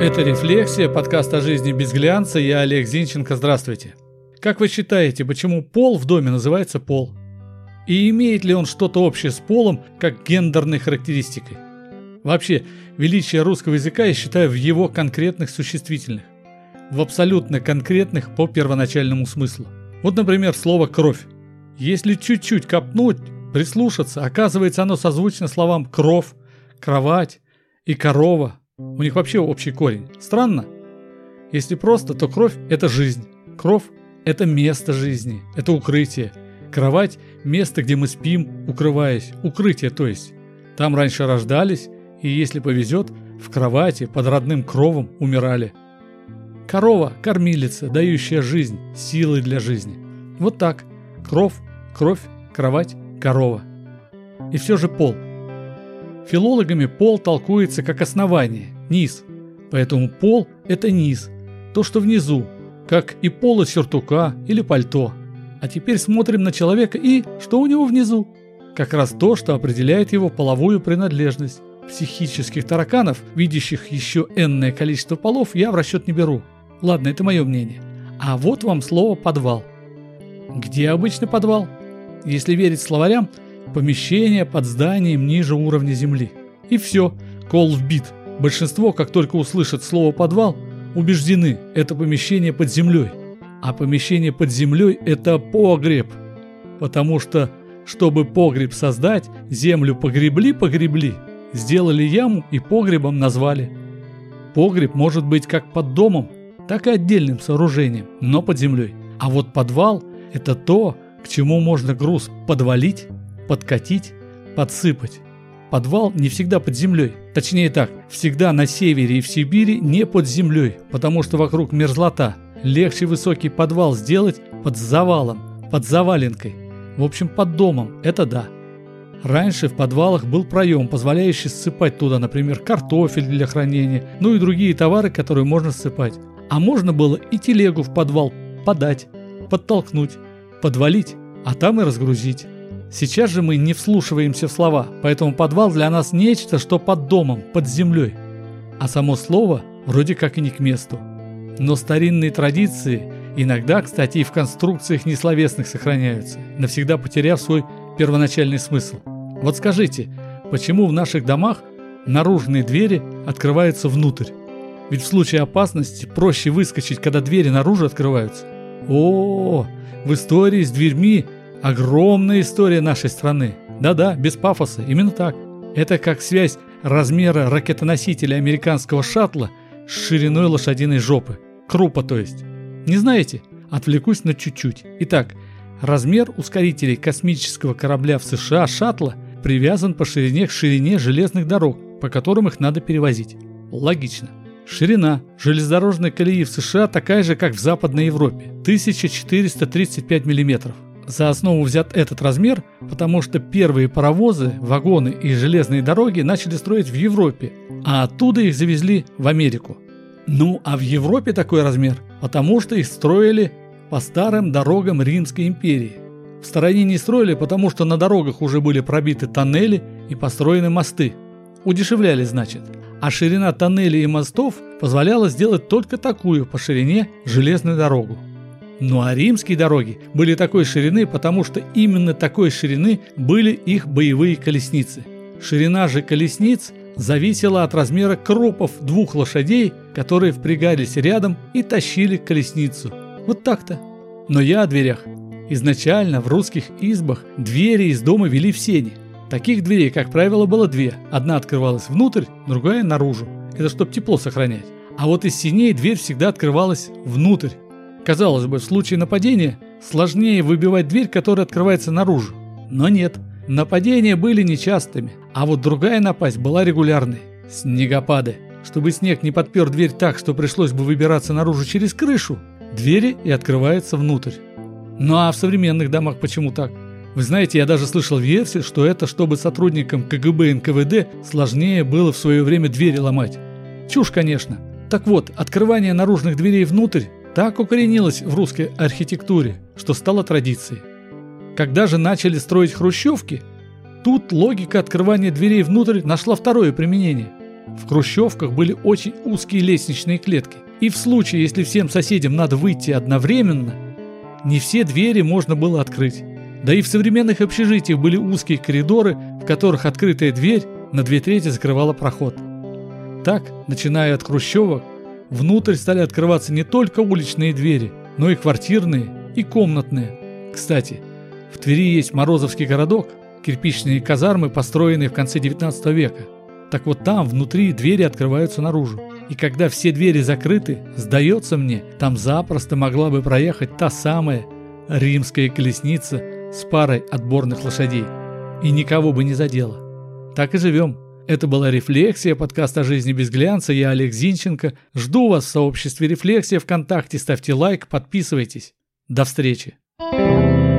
Это «Рефлексия», подкаст о жизни без глянца. Я Олег Зинченко. Здравствуйте. Как вы считаете, почему пол в доме называется пол? И имеет ли он что-то общее с полом, как гендерной характеристикой? Вообще, величие русского языка я считаю в его конкретных существительных. В абсолютно конкретных по первоначальному смыслу. Вот, например, слово «кровь». Если чуть-чуть копнуть, прислушаться, оказывается оно созвучно словам «кровь», «кровать» и «корова», у них вообще общий корень. Странно? Если просто, то кровь – это жизнь. Кровь – это место жизни, это укрытие. Кровать – место, где мы спим, укрываясь. Укрытие, то есть. Там раньше рождались, и если повезет, в кровати под родным кровом умирали. Корова – кормилица, дающая жизнь, силы для жизни. Вот так. Кровь, кровь, кровать, корова. И все же пол – Филологами пол толкуется как основание, низ. Поэтому пол – это низ, то, что внизу, как и поло сюртука или пальто. А теперь смотрим на человека и что у него внизу? Как раз то, что определяет его половую принадлежность. Психических тараканов, видящих еще энное количество полов, я в расчет не беру. Ладно, это мое мнение. А вот вам слово «подвал». Где обычно подвал? Если верить словарям – Помещение под зданием ниже уровня земли. И все, кол вбит. Большинство, как только услышат слово «подвал», убеждены, это помещение под землей. А помещение под землей – это погреб. Потому что, чтобы погреб создать, землю погребли-погребли, сделали яму и погребом назвали. Погреб может быть как под домом, так и отдельным сооружением, но под землей. А вот подвал – это то, к чему можно груз подвалить подкатить, подсыпать. Подвал не всегда под землей. Точнее так, всегда на севере и в Сибири не под землей, потому что вокруг мерзлота. Легче высокий подвал сделать под завалом, под заваленкой. В общем, под домом, это да. Раньше в подвалах был проем, позволяющий ссыпать туда, например, картофель для хранения, ну и другие товары, которые можно ссыпать. А можно было и телегу в подвал подать, подтолкнуть, подвалить, а там и разгрузить. Сейчас же мы не вслушиваемся в слова, поэтому подвал для нас нечто, что под домом, под землей. А само слово вроде как и не к месту. Но старинные традиции иногда, кстати, и в конструкциях несловесных сохраняются, навсегда потеряв свой первоначальный смысл. Вот скажите, почему в наших домах наружные двери открываются внутрь? Ведь в случае опасности проще выскочить, когда двери наружу открываются. О, в истории с дверьми Огромная история нашей страны. Да-да, без пафоса, именно так. Это как связь размера ракетоносителя американского шаттла с шириной лошадиной жопы. Крупа, то есть. Не знаете? Отвлекусь на чуть-чуть. Итак, размер ускорителей космического корабля в США шаттла привязан по ширине к ширине железных дорог, по которым их надо перевозить. Логично. Ширина железнодорожной колеи в США такая же, как в Западной Европе – 1435 миллиметров. За основу взят этот размер, потому что первые паровозы, вагоны и железные дороги начали строить в Европе, а оттуда их завезли в Америку. Ну а в Европе такой размер, потому что их строили по старым дорогам Римской империи. В стороне не строили, потому что на дорогах уже были пробиты тоннели и построены мосты. Удешевляли, значит. А ширина тоннелей и мостов позволяла сделать только такую по ширине железную дорогу. Ну а римские дороги были такой ширины, потому что именно такой ширины были их боевые колесницы. Ширина же колесниц зависела от размера крупов двух лошадей, которые впрягались рядом и тащили колесницу. Вот так-то. Но я о дверях. Изначально в русских избах двери из дома вели в сени. Таких дверей, как правило, было две. Одна открывалась внутрь, другая наружу. Это чтобы тепло сохранять. А вот из синей дверь всегда открывалась внутрь, Казалось бы, в случае нападения сложнее выбивать дверь, которая открывается наружу. Но нет, нападения были нечастыми, а вот другая напасть была регулярной. Снегопады. Чтобы снег не подпер дверь так, что пришлось бы выбираться наружу через крышу, двери и открываются внутрь. Ну а в современных домах почему так? Вы знаете, я даже слышал версию, что это чтобы сотрудникам КГБ и НКВД сложнее было в свое время двери ломать. Чушь, конечно. Так вот, открывание наружных дверей внутрь так укоренилось в русской архитектуре, что стало традицией. Когда же начали строить хрущевки, тут логика открывания дверей внутрь нашла второе применение. В хрущевках были очень узкие лестничные клетки. И в случае, если всем соседям надо выйти одновременно, не все двери можно было открыть. Да и в современных общежитиях были узкие коридоры, в которых открытая дверь на две трети закрывала проход. Так, начиная от хрущевок, внутрь стали открываться не только уличные двери, но и квартирные и комнатные. Кстати, в Твери есть Морозовский городок, кирпичные казармы, построенные в конце 19 века. Так вот там внутри двери открываются наружу. И когда все двери закрыты, сдается мне, там запросто могла бы проехать та самая римская колесница с парой отборных лошадей. И никого бы не задела. Так и живем. Это была «Рефлексия», подкаст о жизни без глянца. Я Олег Зинченко. Жду вас в сообществе «Рефлексия» ВКонтакте. Ставьте лайк, подписывайтесь. До встречи. thank you